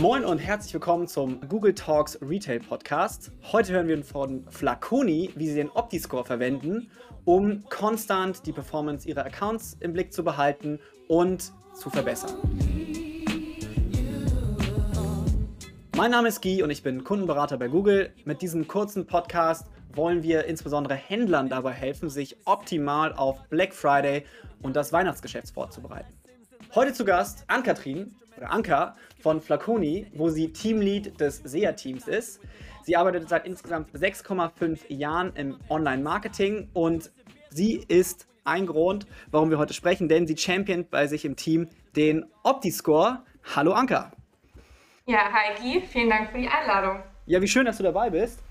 Moin und herzlich willkommen zum Google Talks Retail Podcast. Heute hören wir von Flaconi, wie sie den OptiScore verwenden, um konstant die Performance ihrer Accounts im Blick zu behalten und zu verbessern. Mein Name ist Guy und ich bin Kundenberater bei Google. Mit diesem kurzen Podcast wollen wir insbesondere Händlern dabei helfen, sich optimal auf Black Friday und das Weihnachtsgeschäft vorzubereiten. Heute zu Gast Ann-Kathrin oder Anka von Flaconi, wo sie Teamlead des SEA-Teams ist. Sie arbeitet seit insgesamt 6,5 Jahren im Online-Marketing und sie ist ein Grund, warum wir heute sprechen, denn sie championt bei sich im Team den OptiScore. Hallo Anka. Ja, hi Guy, vielen Dank für die Einladung. Ja, wie schön, dass du dabei bist.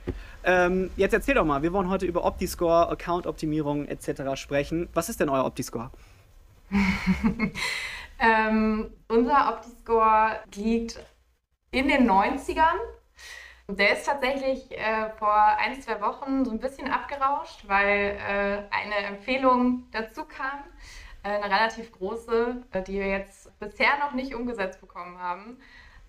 Ähm, jetzt erzähl doch mal, wir wollen heute über OptiScore, Account-Optimierung etc. sprechen. Was ist denn euer OptiScore? ähm, unser OptiScore liegt in den 90ern. Der ist tatsächlich äh, vor ein, zwei Wochen so ein bisschen abgerauscht, weil äh, eine Empfehlung dazu kam, äh, eine relativ große, äh, die wir jetzt bisher noch nicht umgesetzt bekommen haben.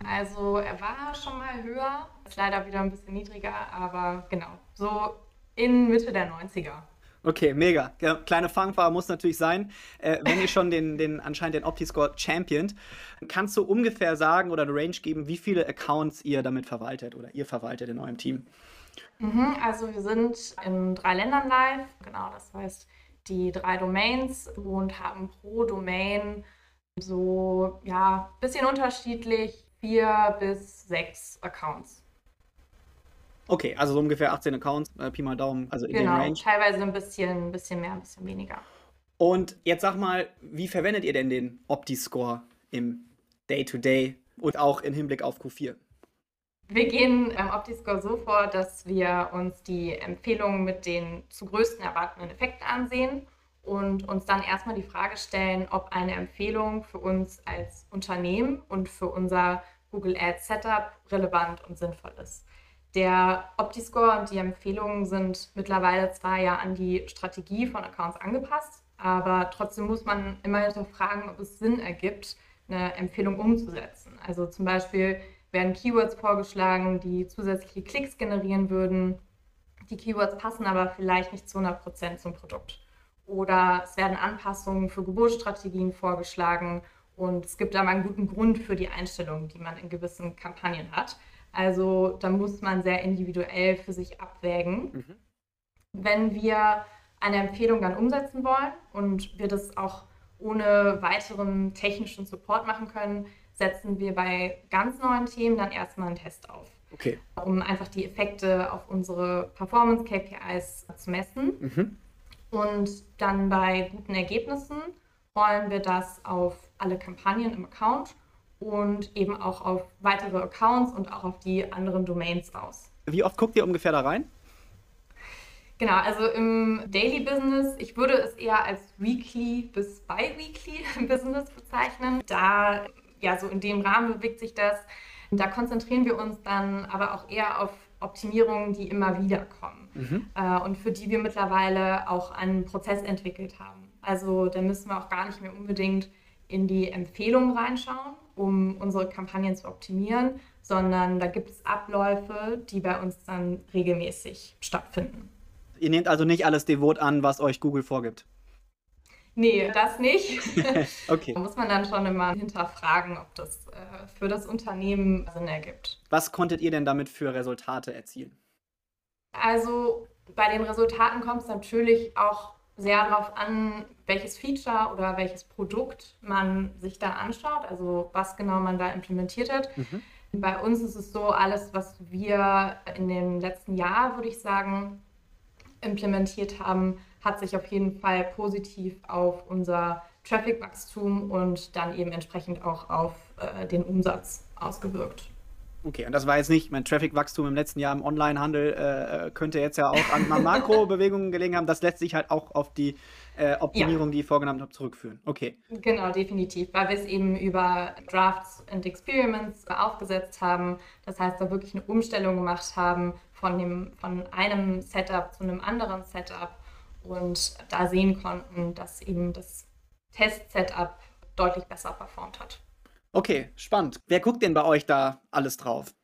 Also er war schon mal höher, ist leider wieder ein bisschen niedriger, aber genau, so in Mitte der 90er. Okay, mega. Kleine Fangfahrer muss natürlich sein. Äh, wenn ihr schon den, den anscheinend den OptiScore championt, kannst du ungefähr sagen oder eine Range geben, wie viele Accounts ihr damit verwaltet oder ihr verwaltet in eurem Team? Mhm, also wir sind in drei Ländern live, genau, das heißt die drei Domains und haben pro Domain so, ja, bisschen unterschiedlich vier bis sechs Accounts. Okay, also so ungefähr 18 Accounts, äh, Pi mal Daumen, also in genau, dem Range. teilweise ein bisschen, ein bisschen mehr, ein bisschen weniger. Und jetzt sag mal, wie verwendet ihr denn den Opti-Score im Day-to-Day -Day und auch im Hinblick auf Q4? Wir gehen im OptiScore so vor, dass wir uns die Empfehlungen mit den zu größten erwartenden Effekten ansehen und uns dann erstmal die Frage stellen, ob eine Empfehlung für uns als Unternehmen und für unser Google Ads Setup relevant und sinnvoll ist. Der OptiScore und die Empfehlungen sind mittlerweile zwar ja an die Strategie von Accounts angepasst, aber trotzdem muss man immer hinterfragen, ob es Sinn ergibt, eine Empfehlung umzusetzen. Also zum Beispiel werden Keywords vorgeschlagen, die zusätzliche Klicks generieren würden. Die Keywords passen aber vielleicht nicht zu 100% zum Produkt oder es werden Anpassungen für Geburtsstrategien vorgeschlagen und es gibt mal einen guten Grund für die Einstellungen, die man in gewissen Kampagnen hat. Also da muss man sehr individuell für sich abwägen. Mhm. Wenn wir eine Empfehlung dann umsetzen wollen und wir das auch ohne weiteren technischen Support machen können, setzen wir bei ganz neuen Themen dann erstmal einen Test auf. Okay. Um einfach die Effekte auf unsere Performance-KPIs zu messen. Mhm. Und dann bei guten Ergebnissen rollen wir das auf alle Kampagnen im Account und eben auch auf weitere Accounts und auch auf die anderen Domains aus. Wie oft guckt ihr ungefähr da rein? Genau, also im Daily Business, ich würde es eher als Weekly bis Bi-Weekly Business bezeichnen. Da, ja, so in dem Rahmen bewegt sich das. Da konzentrieren wir uns dann aber auch eher auf Optimierungen, die immer wieder kommen mhm. äh, und für die wir mittlerweile auch einen Prozess entwickelt haben. Also da müssen wir auch gar nicht mehr unbedingt in die Empfehlungen reinschauen, um unsere Kampagnen zu optimieren, sondern da gibt es Abläufe, die bei uns dann regelmäßig stattfinden. Ihr nehmt also nicht alles devot an, was euch Google vorgibt. Nee, das nicht. okay. Da muss man dann schon immer hinterfragen, ob das äh, für das Unternehmen Sinn ergibt. Was konntet ihr denn damit für Resultate erzielen? Also bei den Resultaten kommt es natürlich auch sehr darauf an, welches Feature oder welches Produkt man sich da anschaut, also was genau man da implementiert hat. Mhm. Bei uns ist es so, alles, was wir in den letzten Jahren, würde ich sagen, implementiert haben, hat sich auf jeden Fall positiv auf unser Traffic-Wachstum und dann eben entsprechend auch auf äh, den Umsatz ausgewirkt. Okay, und das war jetzt nicht, mein Traffic-Wachstum im letzten Jahr im Onlinehandel äh, äh könnte jetzt ja auch an Makrobewegungen gelegen haben. Das lässt sich halt auch auf die äh, Optimierung, ja. die ich vorgenommen habe, zurückführen. Okay. Genau, definitiv, weil wir es eben über Drafts and Experiments aufgesetzt haben. Das heißt, da wirklich eine Umstellung gemacht haben von, dem, von einem Setup zu einem anderen Setup und da sehen konnten, dass eben das Test-Setup deutlich besser performt hat. Okay, spannend. Wer guckt denn bei euch da alles drauf?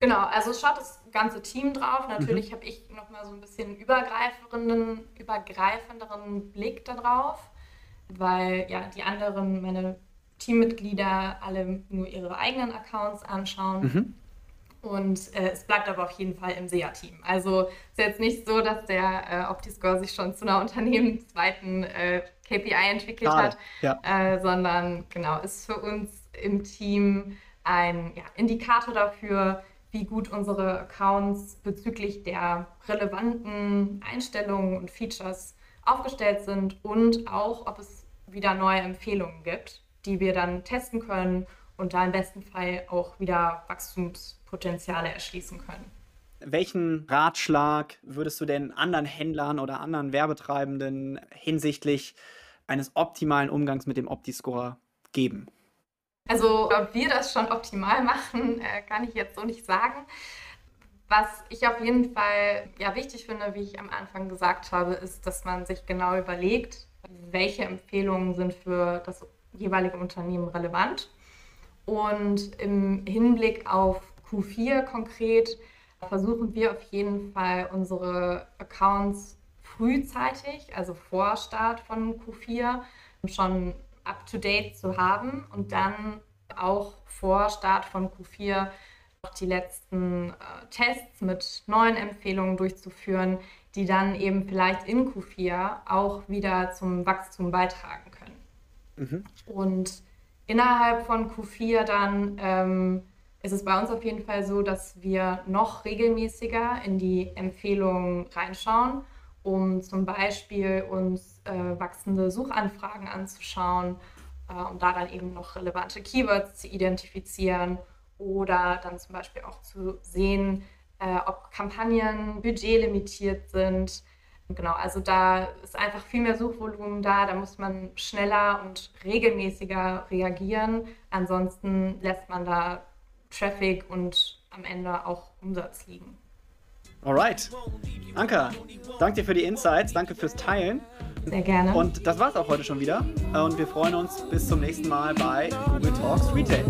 Genau, also es schaut das ganze Team drauf. Natürlich mhm. habe ich nochmal so ein bisschen übergreifenden, übergreifenderen Blick darauf, weil ja die anderen, meine Teammitglieder, alle nur ihre eigenen Accounts anschauen. Mhm. Und äh, es bleibt aber auf jeden Fall im SEA-Team. Also es ist jetzt nicht so, dass der äh, OptiScore sich schon zu einer unternehmensweiten äh, KPI entwickelt Schade. hat, ja. äh, sondern genau, ist für uns im Team ein ja, Indikator dafür, wie gut unsere Accounts bezüglich der relevanten Einstellungen und Features aufgestellt sind und auch, ob es wieder neue Empfehlungen gibt, die wir dann testen können und da im besten Fall auch wieder Wachstumspotenziale erschließen können. Welchen Ratschlag würdest du denn anderen Händlern oder anderen Werbetreibenden hinsichtlich eines optimalen Umgangs mit dem Optiscore geben? Also, ob wir das schon optimal machen, äh, kann ich jetzt so nicht sagen. Was ich auf jeden Fall ja, wichtig finde, wie ich am Anfang gesagt habe, ist, dass man sich genau überlegt, welche Empfehlungen sind für das jeweilige Unternehmen relevant. Und im Hinblick auf Q4 konkret versuchen wir auf jeden Fall unsere Accounts frühzeitig, also vor Start von Q4, schon up-to-date zu haben und dann auch vor Start von Q4 noch die letzten äh, Tests mit neuen Empfehlungen durchzuführen, die dann eben vielleicht in Q4 auch wieder zum Wachstum beitragen können. Mhm. Und innerhalb von Q4 dann ähm, ist es bei uns auf jeden Fall so, dass wir noch regelmäßiger in die Empfehlungen reinschauen, um zum Beispiel uns äh, wachsende Suchanfragen anzuschauen, äh, um da dann eben noch relevante Keywords zu identifizieren oder dann zum Beispiel auch zu sehen, äh, ob Kampagnen budgetlimitiert sind. Genau, also da ist einfach viel mehr Suchvolumen da, da muss man schneller und regelmäßiger reagieren. Ansonsten lässt man da Traffic und am Ende auch Umsatz liegen. Alright. Anka, danke dir für die Insights, danke fürs Teilen. Sehr gerne. Und das war's auch heute schon wieder. Und wir freuen uns bis zum nächsten Mal bei Google Talks Retail.